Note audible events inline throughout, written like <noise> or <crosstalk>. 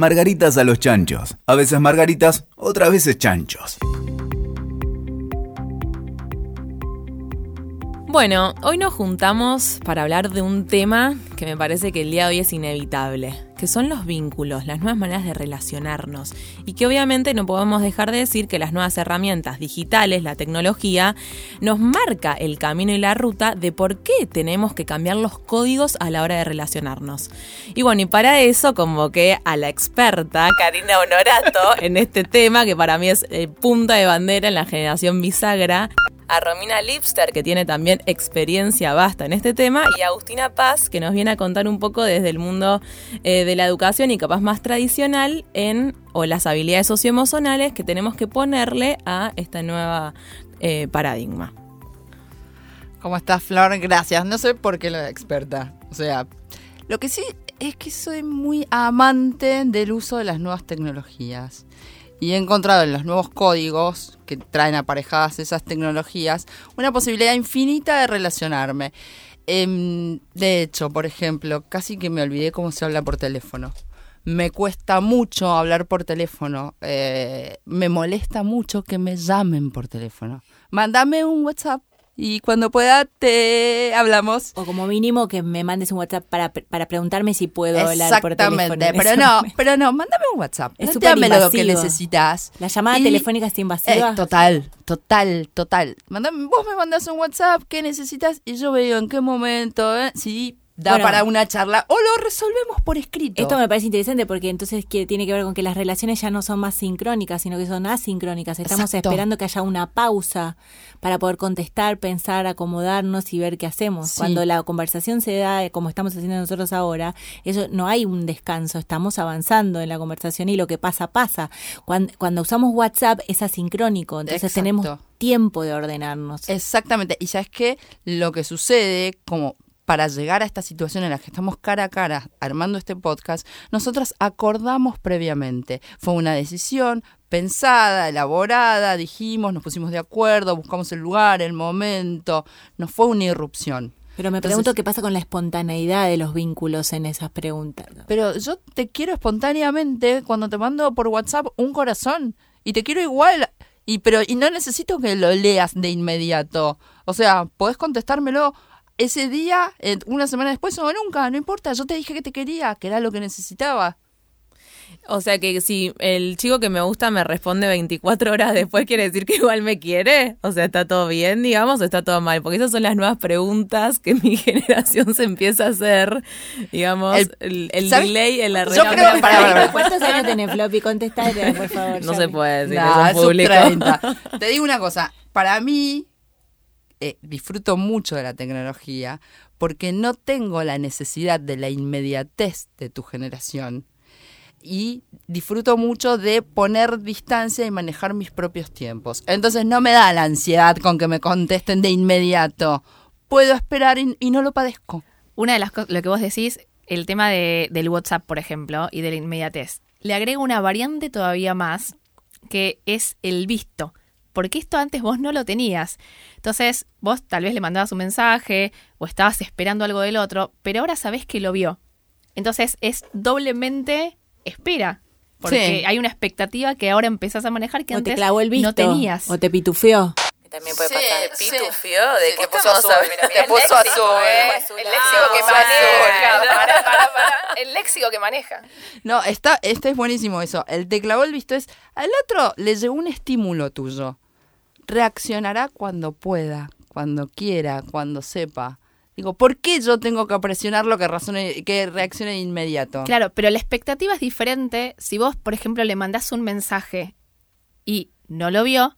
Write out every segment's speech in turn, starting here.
Margaritas a los chanchos. A veces margaritas, otras veces chanchos. Bueno, hoy nos juntamos para hablar de un tema que me parece que el día de hoy es inevitable, que son los vínculos, las nuevas maneras de relacionarnos. Y que obviamente no podemos dejar de decir que las nuevas herramientas digitales, la tecnología, nos marca el camino y la ruta de por qué tenemos que cambiar los códigos a la hora de relacionarnos. Y bueno, y para eso convoqué a la experta Karina Honorato en este tema, que para mí es eh, punta de bandera en la generación bisagra a Romina Lipster, que tiene también experiencia vasta en este tema, y a Agustina Paz, que nos viene a contar un poco desde el mundo eh, de la educación y capaz más tradicional en o las habilidades socioemocionales que tenemos que ponerle a esta nueva eh, paradigma. ¿Cómo estás, Flor? Gracias. No sé por qué de experta. O sea, lo que sí es que soy muy amante del uso de las nuevas tecnologías y he encontrado en los nuevos códigos que traen aparejadas esas tecnologías una posibilidad infinita de relacionarme. Em, de hecho, por ejemplo, casi que me olvidé cómo se habla por teléfono. Me cuesta mucho hablar por teléfono. Eh, me molesta mucho que me llamen por teléfono. Mándame un WhatsApp y cuando pueda te hablamos. O como mínimo que me mandes un WhatsApp para, para preguntarme si puedo hablar por teléfono. Exactamente, pero no, pero no, mándame un WhatsApp. Es lo que necesitas. La llamada telefónica está invasiva. Eh, total, total, total. Mándame, vos me mandas un WhatsApp, ¿qué necesitas? Y yo veo en qué momento, ¿eh? sí, da para una charla o lo resolvemos por escrito. Esto me parece interesante porque entonces tiene que ver con que las relaciones ya no son más sincrónicas, sino que son asincrónicas. Estamos esperando que haya una pausa para poder contestar, pensar, acomodarnos y ver qué hacemos. Cuando la conversación se da como estamos haciendo nosotros ahora, eso no hay un descanso, estamos avanzando en la conversación y lo que pasa pasa. Cuando, cuando usamos WhatsApp es asincrónico, entonces tenemos tiempo de ordenarnos. Exactamente. Y sabes que lo que sucede, como para llegar a esta situación en la que estamos cara a cara armando este podcast, nosotras acordamos previamente. Fue una decisión pensada, elaborada, dijimos, nos pusimos de acuerdo, buscamos el lugar, el momento, no fue una irrupción. Pero me pregunto qué pasa con la espontaneidad de los vínculos en esas preguntas. Pero yo te quiero espontáneamente cuando te mando por WhatsApp un corazón y te quiero igual y pero y no necesito que lo leas de inmediato. O sea, podés contestármelo ese día, una semana después o nunca, no importa, yo te dije que te quería, que era lo que necesitaba. O sea que si el chico que me gusta me responde 24 horas después, quiere decir que igual me quiere. O sea, está todo bien, digamos, o está todo mal. Porque esas son las nuevas preguntas que mi <laughs> generación se empieza a hacer. Digamos, el, delay en la Yo creo para, <laughs> ¿Cuántos años tenés, Floppy? Contestate, por favor. No se puede decir, es público. <laughs> Te digo una cosa, para mí, eh, disfruto mucho de la tecnología porque no tengo la necesidad de la inmediatez de tu generación y disfruto mucho de poner distancia y manejar mis propios tiempos. Entonces no me da la ansiedad con que me contesten de inmediato. Puedo esperar y, no lo padezco. Una de las cosas, lo que vos decís, el tema de, del WhatsApp, por ejemplo, y de la inmediatez. Le agrego una variante todavía más, que es el visto porque esto antes vos no lo tenías. Entonces, vos tal vez le mandabas un mensaje o estabas esperando algo del otro, pero ahora sabés que lo vio. Entonces, es doblemente espera. Porque hay una expectativa que ahora empezás a manejar que antes no tenías. O te pitufeó también puede pasar. Sí, pitufio, de que puso azul. Te puso azul. El léxico que maneja. El léxico que maneja. No, está, este es buenísimo eso. El te clavó el visto es, al otro le llegó un estímulo tuyo. Reaccionará cuando pueda, cuando quiera, cuando sepa. Digo, ¿por qué yo tengo que presionar lo que, razone, que reaccione de inmediato? Claro, pero la expectativa es diferente si vos, por ejemplo, le mandás un mensaje y no lo vio,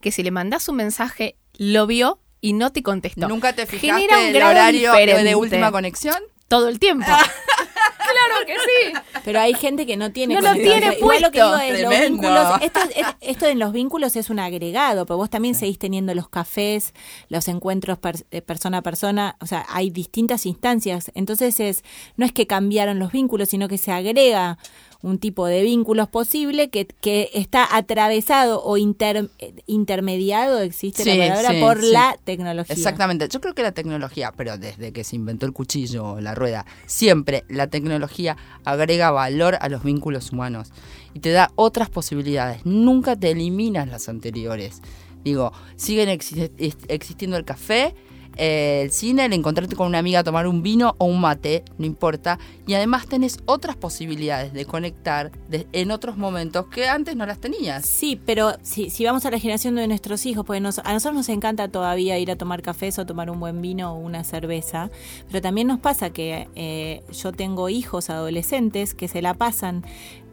que si le mandás un mensaje, lo vio y no te contestó. ¿Nunca te fijaste en el horario de última conexión? Todo el tiempo. <laughs> claro que sí. Pero hay gente que no tiene. No lo tiene lo que digo es los vínculos. Esto, esto en los vínculos es un agregado, pero vos también seguís teniendo los cafés, los encuentros eh, persona a persona. O sea, hay distintas instancias. Entonces es no es que cambiaron los vínculos, sino que se agrega un tipo de vínculos posible que, que está atravesado o inter- intermediado, existe Sí, la palabra, sí, por sí. la tecnología. Exactamente. Yo creo que la tecnología, pero desde que se inventó el cuchillo o la rueda, siempre la tecnología agrega valor a los vínculos humanos y te da otras posibilidades. Nunca te eliminas las anteriores. Digo, siguen exi- ex- existiendo el café, eh, el cine, el encontrarte con una amiga tomar un vino o un mate, no importa. Y además tenés otras posibilidades de conectar en otros momentos que antes no las tenías. Sí, pero si, si vamos a la generación de nuestros hijos, porque a nosotros nos encanta todavía ir a tomar cafés o tomar un buen vino o una cerveza, pero también nos pasa que eh, yo tengo hijos adolescentes que se la pasan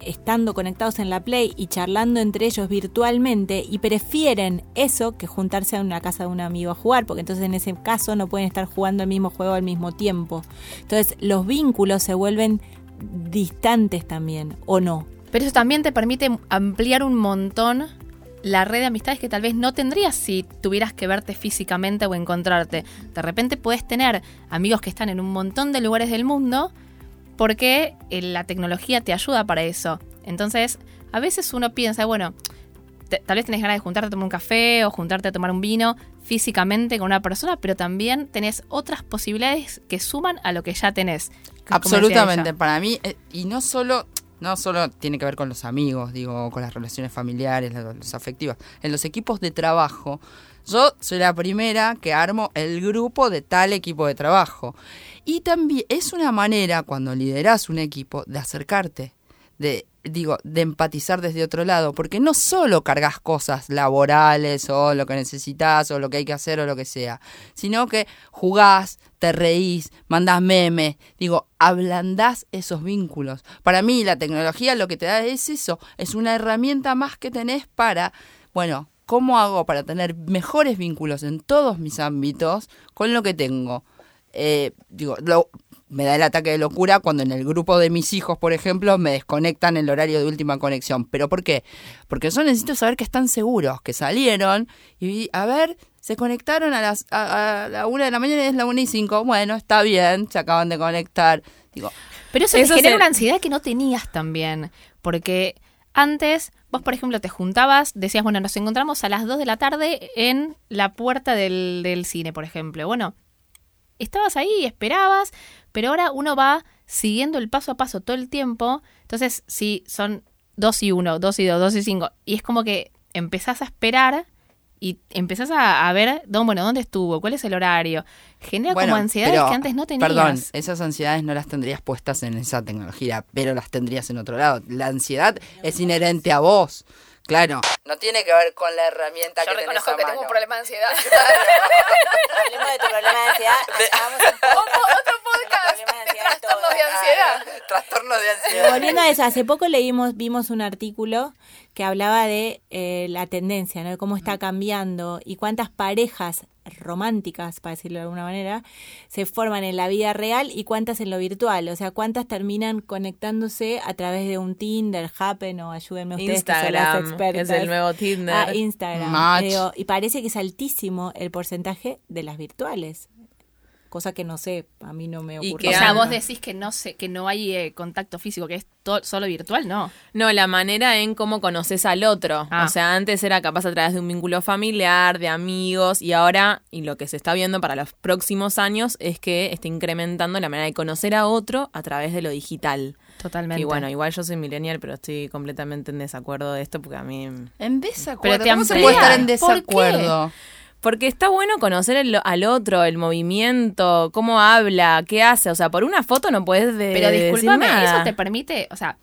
estando conectados en la Play y charlando entre ellos virtualmente y prefieren eso que juntarse a una casa de un amigo a jugar, porque entonces en ese caso no pueden estar jugando el mismo juego al mismo tiempo. Entonces los vínculos se vuelven distantes también, ¿o no? Pero eso también te permite ampliar un montón la red de amistades que tal vez no tendrías si tuvieras que verte físicamente o encontrarte. De repente puedes tener amigos que están en un montón de lugares del mundo porque eh, la tecnología te ayuda para eso. Entonces, a veces uno piensa, bueno, te- tal vez tenés ganas de juntarte a tomar un café o juntarte a tomar un vino físicamente con una persona, pero también tenés otras posibilidades que suman a lo que ya tenés. Absolutamente, para mí, eh, y no solo, no solo tiene que ver con los amigos, digo, con las relaciones familiares, las afectivas, en los equipos de trabajo, yo soy la primera que armo el grupo de tal equipo de trabajo. Y también es una manera, cuando lideras un equipo, de acercarte, de, digo, de empatizar desde otro lado, porque no solo cargas cosas laborales o lo que necesitas o lo que hay que hacer o lo que sea, sino que jugás, te reís, mandás memes, digo, ablandás esos vínculos. Para mí la tecnología lo que te da es eso, es una herramienta más que tenés para, bueno, ¿cómo hago para tener mejores vínculos en todos mis ámbitos con lo que tengo? Eh, digo, lo- me da el ataque de locura cuando en el grupo de mis hijos, por ejemplo, me desconectan el horario de última conexión. ¿Pero por qué? Porque yo necesito saber que están seguros, que salieron y a ver, se conectaron a las a, a la una de la mañana y es la una y cinco. Bueno, está bien, se acaban de conectar. Digo, Pero eso, Eso te genera se- una ansiedad que no tenías también. Porque antes, vos, por ejemplo, te juntabas, decías, bueno, nos encontramos a las 2 de la tarde en la puerta del, del cine, por ejemplo. Bueno, estabas ahí, esperabas, pero ahora uno va siguiendo el paso a paso todo el tiempo. Entonces, si son 2 y 1, 2 y 2, 2 y 5, y es como que empezás a esperar y empezás a, a ver, bueno, ¿dónde estuvo? ¿Cuál es el horario? Genera Bueno, como ansiedades pero, que antes no tenías. Perdón, esas ansiedades no las tendrías puestas en esa tecnología, pero las tendrías en otro lado. La ansiedad es inherente a vos. Claro, no tiene que ver con la herramienta que tenés a mano. problema de ansiedad. <laughs> Hablemos de tu problema de ansiedad. <laughs> Otro podcast de trastornos de ansiedad. Trastorno de ansiedad. Volviendo a eso, hace poco leímos, vimos un artículo que hablaba de eh, la tendencia, ¿no? de cómo está cambiando y cuántas parejas románticas, para decirlo de alguna manera, se forman en la vida real y cuántas en lo virtual. O sea, cuántas terminan conectándose a través de un Tinder, Happen o ayúdenme ustedes que son las Instagram, que expertas. es el nuevo Tinder. Ah, Instagram. Digo, y parece que es altísimo el porcentaje de las virtuales. Cosa que no sé, a mí no me Y ocurre. que O sea, vos decís que no sé, que no hay eh, contacto físico, que es solo virtual, no. No, la manera en cómo conoces al otro. Ah. O sea, antes era capaz a través de un vínculo familiar, de amigos, y ahora, y lo que se está viendo para los próximos años, es que está incrementando la manera de conocer a otro a través de lo digital. Totalmente. Y bueno, igual yo soy millennial, pero estoy completamente en desacuerdo de esto porque a mí... En desacuerdo. Pero te ¿Cómo se puede estar en ¿Por qué? Porque está bueno conocer el- al otro, el movimiento, cómo habla, qué hace. O sea, por una foto no puedes de, Pero decir discúlpame, nada. eso te permite, o sea,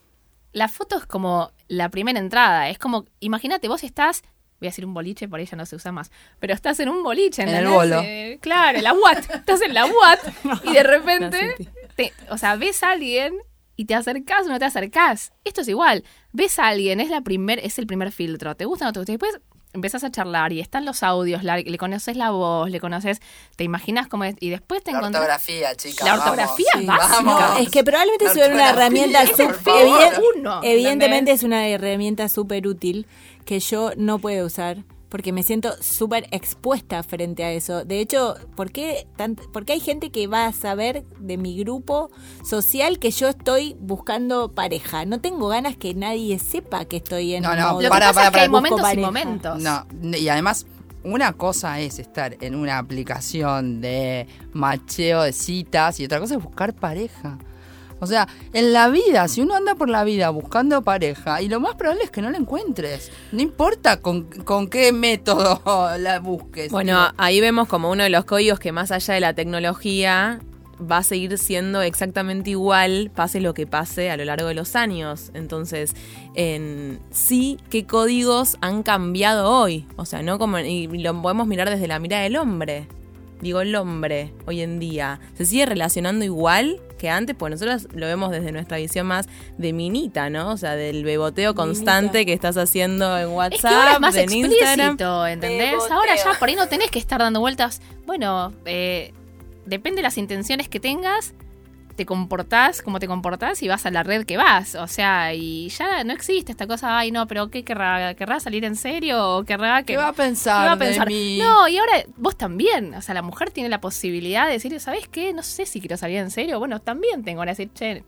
la foto es como la primera entrada, es como, imagínate, vos estás, voy a decir un boliche, por ahí ya no se usa más, pero estás en un boliche, En el bolo. Eh, claro, en la UAT, <laughs> estás en la UAT <laughs> y de repente, te- o sea, ves a alguien y te acercás o no te acercás. Esto es igual, ves a alguien, es la primer, es el primer filtro, te gusta o no te gusta, y después empezás a charlar y están los audios, la- le conoces la voz, le conoces, te imaginas cómo es, y después te La encontrás... ortografía, chicas. La ortografía es básica. Vamos. Es que probablemente La sea una herramienta súper evidentemente ¿entendés? es una herramienta súper útil que yo no puedo usar porque me siento súper expuesta frente a eso. De hecho, ¿por qué, tan- por qué hay gente que va a saber de mi grupo social que yo estoy buscando pareja? No tengo ganas que nadie sepa que estoy en No, un no, modo Lo que Para, pasa para, es que hay para, busco momentos y momentos. No, y además, una cosa es estar en una aplicación de macheo de citas y otra cosa es buscar pareja. O sea, en la vida, si uno anda por la vida buscando pareja, y lo más probable es que no la encuentres. No importa con, con qué método <laughs> la busques. Bueno, ahí vemos como uno de los códigos que más allá de la tecnología va a seguir siendo exactamente igual, pase lo que pase a lo largo de los años. Entonces, en sí, ¿qué códigos han cambiado hoy? O sea, no como y lo podemos mirar desde la mirada del hombre. Digo, el hombre hoy en día se sigue relacionando igual que antes, pues nosotros lo vemos desde nuestra visión más de minita, ¿no? O sea, del beboteo constante que estás haciendo en WhatsApp, Es que ahora es más en Instagram. explícito, ¿entendés? Beboteo. Ahora ya por ahí no tenés que estar dando vueltas. Bueno, eh, depende de las intenciones que tengas, te comportás como te comportás y vas a la red que vas. O sea, y ya no existe esta cosa, ay no, pero ¿qué querrá? ¿Querrá salir en serio? ¿O querrá que... ¿Qué va a pensar, ¿Qué va a pensar? de mí? No, y ahora vos también. O sea, la mujer tiene la posibilidad de decir, ¿sabes qué? No sé si quiero salir en serio. Bueno, también tengo que decir, che,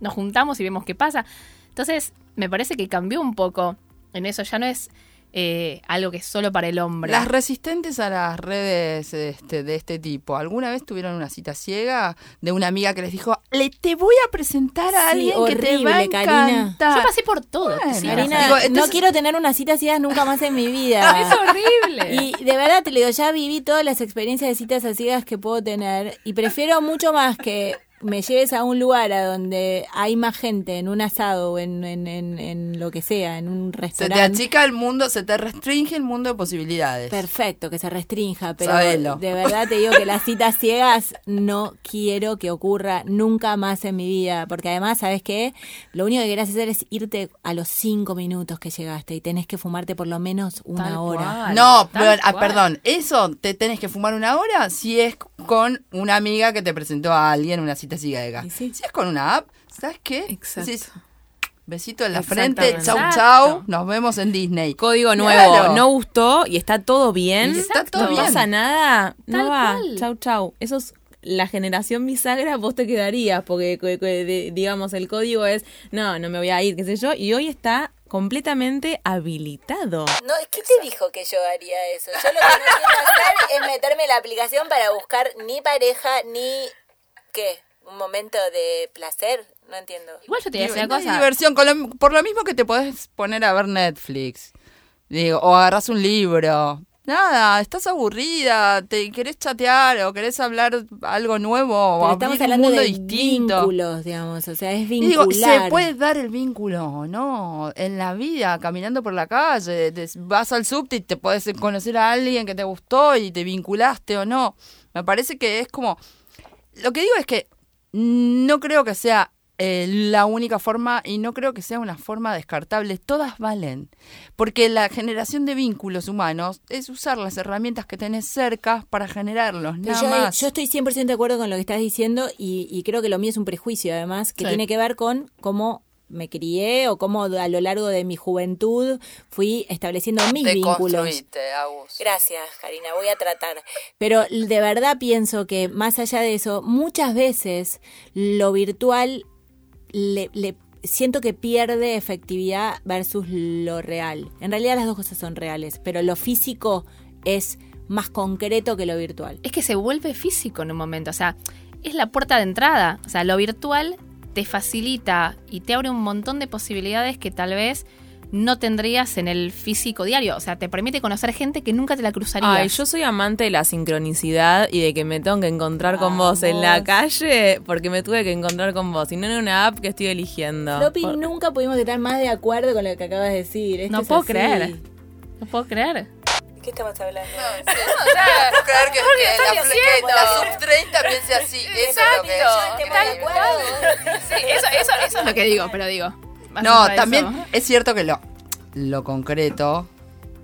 nos juntamos y vemos qué pasa. Entonces, me parece que cambió un poco en eso. Ya no es eh, algo que es solo para el hombre. Las resistentes a las redes este, de este tipo, ¿alguna vez tuvieron una cita ciega de una amiga que les dijo, le te voy a presentar a Sí, alguien que te va a horrible, Karina. encantar"? Yo pasé por todo. Bueno. sí, Karina, Digo, no quiero tener una cita así nunca más en mi vida. <laughs> Es horrible. Y de verdad te lo digo, ya viví todas las experiencias de citas a ciegas que puedo tener y prefiero mucho más que me lleves a un lugar a donde hay más gente, en un asado o en, en, en, en lo que sea, en un Se te restaurante. achica el mundo, se te restringe el mundo de posibilidades. Perfecto, que se restrinja, pero Sabelo. de verdad te digo que las citas ciegas no quiero que ocurra nunca más en mi vida, porque además, ¿sabes qué? Lo único que querés hacer es irte a los cinco minutos que llegaste y tenés que fumarte por lo menos una Tal hora. cual. No, pero, ah, perdón, eso te tenés que fumar una hora si es con una amiga que te presentó a alguien una cita ciega. Y sí. Si es con una app, ¿sabes qué? Exacto. Decís, besito en la frente, chau chau, nos vemos en Disney. Código nuevo, Claro. no gustó y está todo bien. Está todo no bien. pasa nada, no va. cual. Chau, chau. Eso es la generación bisagra, vos te quedarías, porque digamos el código es, no, no me voy a ir, qué sé yo, y hoy está completamente habilitado. No, ¿qué te dijo que yo haría eso? Yo lo que no quiero hacer es meterme en la aplicación para buscar ni pareja ni ¿qué? Un momento de placer, no entiendo. Igual yo te voy a Digo, decir no una hay cosa. diversión, con lo- por lo mismo que te podés poner a ver Netflix. Digo, o agarras un libro. Nada, estás aburrida, te querés chatear o querés hablar algo nuevo o Pero abrir estamos un hablando mundo de distinto. vínculos, digamos, o sea, es Y digo, vincular. se puede dar el vínculo, ¿no? En la vida, caminando por la calle, te- vas al subte y te puedes conocer a alguien que te gustó y te vinculaste o no. Me parece que es como... Lo que digo es que no creo que sea eh, la única forma y no creo que sea una forma descartable. Todas valen. Porque la generación de vínculos humanos es usar las herramientas que tenés cerca para generarlos, nada yo, más. yo estoy 100% de acuerdo con lo que estás diciendo y, y creo que lo mío es un prejuicio además que Sí. tiene que ver con cómo me crié o cómo a lo largo de mi juventud fui estableciendo mis vínculos. Deconstruite, Agus. Gracias, Karina, voy a tratar. Pero de verdad pienso que más allá de eso, muchas veces lo virtual le, le- siento que pierde efectividad versus lo real. En realidad las dos cosas son reales, pero lo físico es más concreto que lo virtual. Es que se vuelve físico en un momento. O sea, es la puerta de entrada. O sea, lo virtual te facilita y te abre un montón de posibilidades que tal vez no tendrías en el físico diario. O sea, te permite conocer gente que nunca te la cruzarías. Ay, yo soy amante de la sincronicidad y de que me tengo que encontrar con vos en la calle porque me tuve que encontrar con vos y no en una app que estoy eligiendo. Por- nunca pudimos estar más de acuerdo con lo que acabas de decir. Esto No puedo así. creer. No puedo creer. ¿Qué estamos hablando? No puedo <laughs> creer que, que la, que la sub 30 piense así. Eso es lo que cual. Sí, eso, eso, eso es lo que digo, pero digo. No, también eso. es cierto que lo, lo concreto,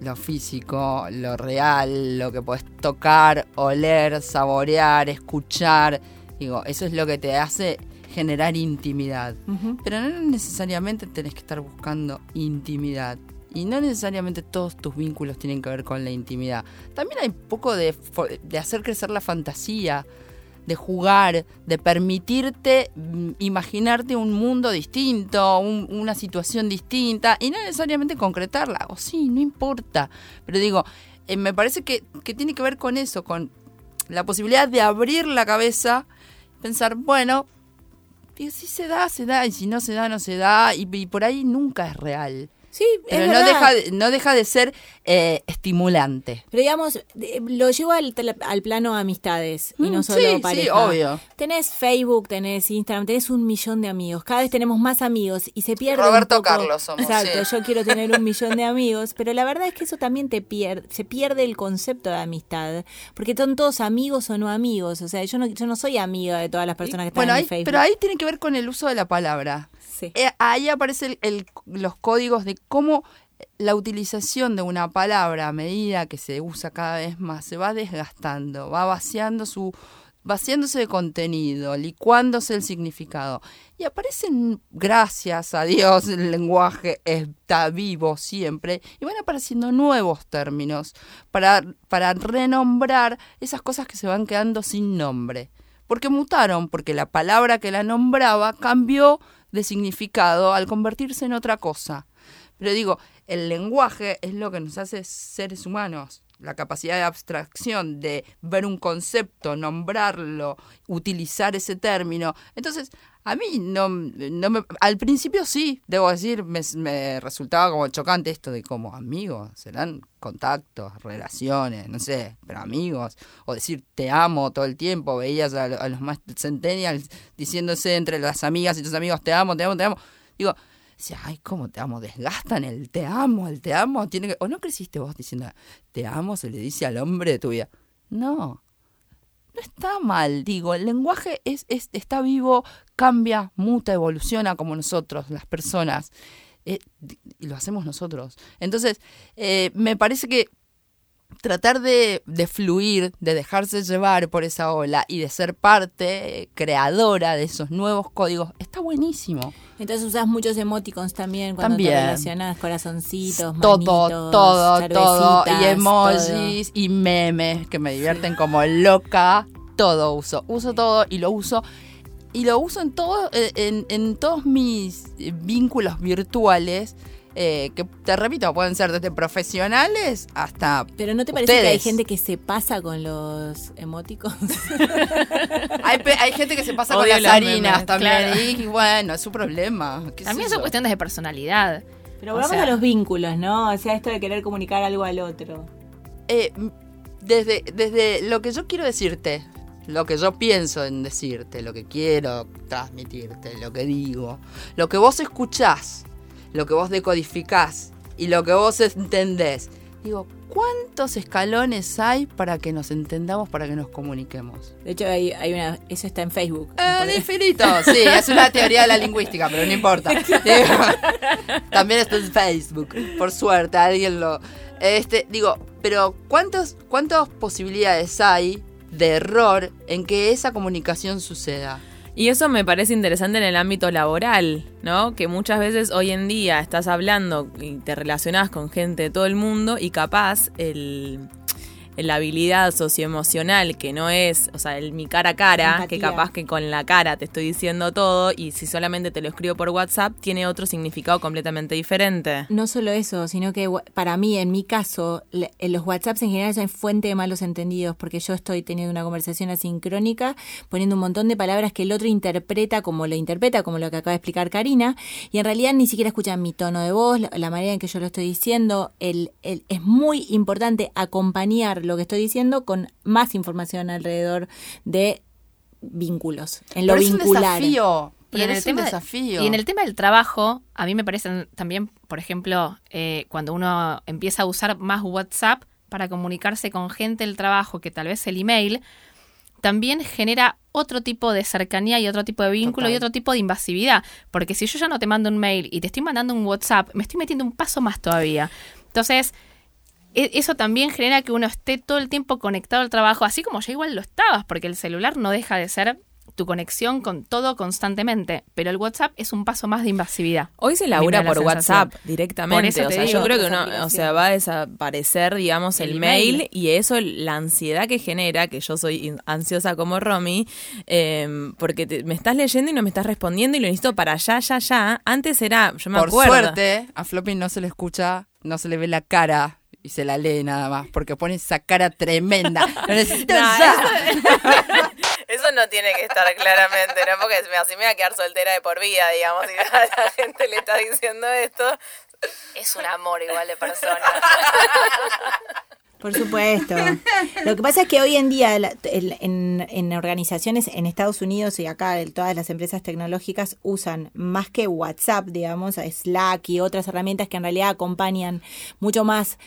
lo físico, lo real, lo que puedes tocar, oler, saborear, escuchar, digo, eso es lo que te hace generar intimidad. Pero no necesariamente tenés que estar buscando intimidad. Y no necesariamente todos tus vínculos tienen que ver con la intimidad. También hay poco de, hacer crecer la fantasía, de jugar, de permitirte mm, imaginarte un mundo distinto, una situación distinta, y no necesariamente concretarla. O sí, no importa. Pero digo, eh, me parece que, que tiene que ver con eso, con la posibilidad de abrir la cabeza, pensar, bueno, si se da, se da, y si no se da, no se da, y, por ahí nunca es real. Sí, pero no deja, no deja de ser eh, estimulante. Pero digamos, lo llevo al, al plano amistades y no mm, solo sí, pareja. Sí, obvio. Tenés Facebook, tenés Instagram, tenés un millón de amigos. Cada vez tenemos más amigos y se pierde. Roberto un poco. Carlos somos. Exacto, yo quiero tener un <laughs> millón de amigos, pero la verdad es que eso también te pierde, se pierde el concepto de amistad, porque son todos amigos o no amigos. O sea, yo no, yo no soy amiga de todas las personas que están en Facebook. Pero ahí tiene que ver con el uso de la palabra. Eh, ahí aparecen los códigos de cómo la utilización de una palabra a medida que se usa cada vez más se va desgastando, va vaciando su vaciándose de contenido, licuándose el significado. Y aparecen, gracias a Dios, el lenguaje está vivo siempre, y van apareciendo nuevos términos para, para renombrar esas cosas que se van quedando sin nombre. Porque mutaron, porque la palabra que la nombraba cambió de significado al convertirse en otra cosa. Pero digo, el lenguaje es lo que nos hace seres humanos. La capacidad de abstracción, de ver un concepto, nombrarlo, utilizar ese término. Entonces, a mí no, no me, al principio sí, debo decir, me, resultaba como chocante esto de como amigos, serán contactos, relaciones, no sé, pero amigos, o decir te amo todo el tiempo, veías a, a los más centennials diciéndose entre las amigas y tus amigos te amo, te amo, te amo. Digo, decía, ay, ¿cómo te amo? Desgastan el te amo, el te amo. Tiene que... ¿O no creciste vos diciendo, te amo, se le dice al hombre de tu vida? No, no está mal, digo, el lenguaje es, es, está vivo, cambia, muta, evoluciona como nosotros, las personas. Eh, lo hacemos nosotros. Entonces, eh, me parece que tratar de, de, fluir, de dejarse llevar por esa ola y de ser parte creadora de esos nuevos códigos, está buenísimo. Entonces usas muchos emoticons también cuando también. te relacionas, corazoncitos, todo, todo, todo, y emojis y memes que me divierten como loca, todo uso, uso todo y lo uso y lo uso en todo, en, en todos mis vínculos virtuales eh, que te repito, pueden ser desde profesionales hasta. Pero ¿no te parece que hay gente que se pasa con los emoticons? <laughs> hay, gente que se pasa con las harinas también. Y bueno, es su problema. También son cuestiones de personalidad. Pero volvamos a los vínculos, ¿no? O sea, esto de querer comunicar algo al otro. Eh, desde, desde lo que yo quiero decirte, lo que yo pienso en decirte, lo que quiero transmitirte, lo que digo, lo que vos escuchás lo que vos decodificás y lo que vos entendés. Digo, ¿cuántos escalones hay para que nos entendamos, para que nos comuniquemos? De hecho, hay, hay una, eso está en Facebook. Eh, infinito, sí, es una teoría de la lingüística, pero no importa. <laughs> también está en Facebook, por suerte, alguien lo... Este, digo, pero ¿cuántos, ¿cuántas posibilidades hay de error en que esa comunicación suceda? Y eso me parece interesante en el ámbito laboral, ¿no? Que muchas veces hoy en día estás hablando y te relacionas con gente de todo el mundo y capaz el la habilidad socioemocional que no es, o sea, el mi cara a cara, que capaz que con la cara te estoy diciendo todo y si solamente te lo escribo por WhatsApp tiene otro significado completamente diferente. No solo eso, sino que para mí, en mi caso, los WhatsApps en general son fuente de malos entendidos porque yo estoy teniendo una conversación asincrónica, poniendo un montón de palabras que el otro interpreta como lo interpreta, como lo que acaba de explicar Karina, y en realidad ni siquiera escuchan mi tono de voz, la, manera en que yo lo estoy diciendo. El, el, es muy importante acompañar lo que estoy diciendo con más información alrededor de vínculos, en lo vincular. y en, el tema, desafío. y en el tema del trabajo, a mí me parece también, por ejemplo, eh, cuando uno empieza a usar más WhatsApp para comunicarse con gente del trabajo que tal vez el email, también genera otro tipo de cercanía y otro tipo de vínculo y otro tipo de invasividad. Porque si yo ya no te mando un mail y te estoy mandando un WhatsApp, me estoy metiendo un paso más todavía. Entonces, eso también genera que uno esté todo el tiempo conectado al trabajo, así como ya igual lo estabas, porque el celular no deja de ser tu conexión con todo constantemente, pero el WhatsApp es un paso más de invasividad. Hoy se labura por WhatsApp directamente, o sea, yo creo que uno, o sea, va a desaparecer, digamos, el, mail, y eso, la ansiedad que genera, que yo soy ansiosa como Romy, em, porque me estás leyendo y no me estás respondiendo y lo necesito para allá, ya, ya. Antes era, yo me por acuerdo. Por suerte, a Floppy no se le escucha, no se le ve la cara y se la lee nada más, porque pone esa cara tremenda. <laughs> Lo necesito <laughs> Eso no tiene que estar claramente, ¿no? Porque así me voy a quedar soltera de por vida, digamos, y a <laughs> la gente le está diciendo esto. Es un amor igual de persona. Por supuesto. Lo que pasa es que hoy en día en, en, organizaciones en Estados Unidos y acá todas las empresas tecnológicas usan más que WhatsApp, digamos, Slack y otras herramientas que en realidad acompañan mucho más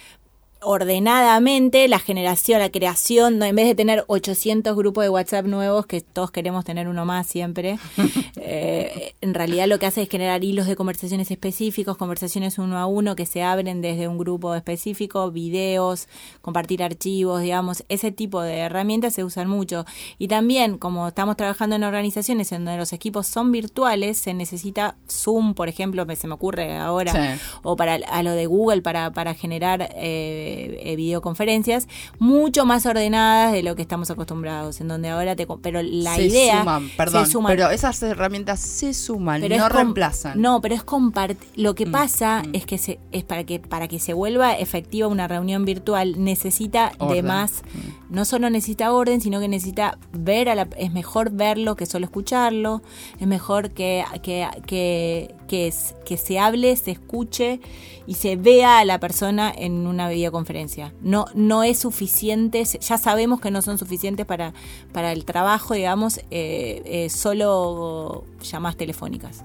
ordenadamente la generación, la creación, no, en vez de tener 800 grupos de WhatsApp nuevos, que todos queremos tener uno más siempre, <laughs> eh, en realidad lo que hace es generar hilos de conversaciones específicos, conversaciones uno a uno que se abren desde un grupo específico, videos, compartir archivos, digamos, ese tipo de herramientas se usan mucho. Y también, como estamos trabajando en organizaciones en donde los equipos son virtuales, se necesita Zoom, por ejemplo, se me ocurre ahora, o para a lo de Google para, para generar... Eh, eh, videoconferencias mucho más ordenadas de lo que estamos acostumbrados, en donde ahora te... Pero la idea... Suman, perdón, pero esas herramientas se suman, no reemplazan. No, pero es compartir... Lo que mm, pasa mm. es que se, es para que para que se vuelva efectiva una reunión virtual necesita de más... Mm. No solo necesita orden, sino que necesita ver a la... Es mejor verlo que solo escucharlo. Es mejor que, que, que, que, se hable, se escuche y se vea a la persona en una videoconferencia. No, no es suficiente, ya sabemos que no son suficientes para, para el trabajo, digamos, eh, eh, solo llamadas telefónicas.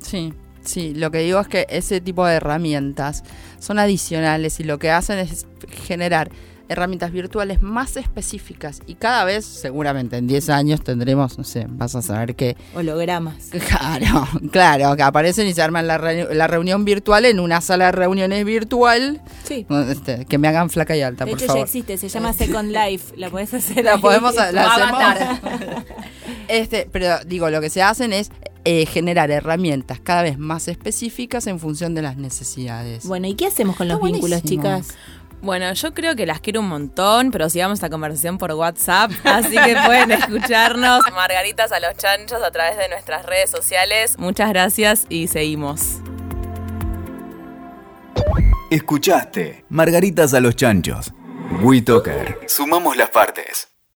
Sí, sí, lo que digo es que ese tipo de herramientas son adicionales y lo que hacen es generar herramientas virtuales más específicas y cada vez, seguramente en 10 años tendremos, no sé, vas a saber que... Hologramas. <laughs> Claro, claro, que aparecen y se arman la, reunión virtual en una sala de reuniones virtual. Sí. Este, que me hagan flaca y alta, de por hecho, ya existe, se llama Second Life, la podés hacer. La podemos <laughs> la <laughs> este, pero digo, lo que se hacen es eh, generar herramientas cada vez más específicas en función de las necesidades. Bueno, ¿y qué hacemos con los vínculos, chicas? Bueno, yo creo que las quiero un montón, pero sigamos esta conversación por WhatsApp, <laughs> así que pueden escucharnos Margaritas a los Chanchos a través de nuestras redes sociales. Muchas gracias y seguimos. Escuchaste Margaritas a los Chanchos. WeToker. Sumamos las partes.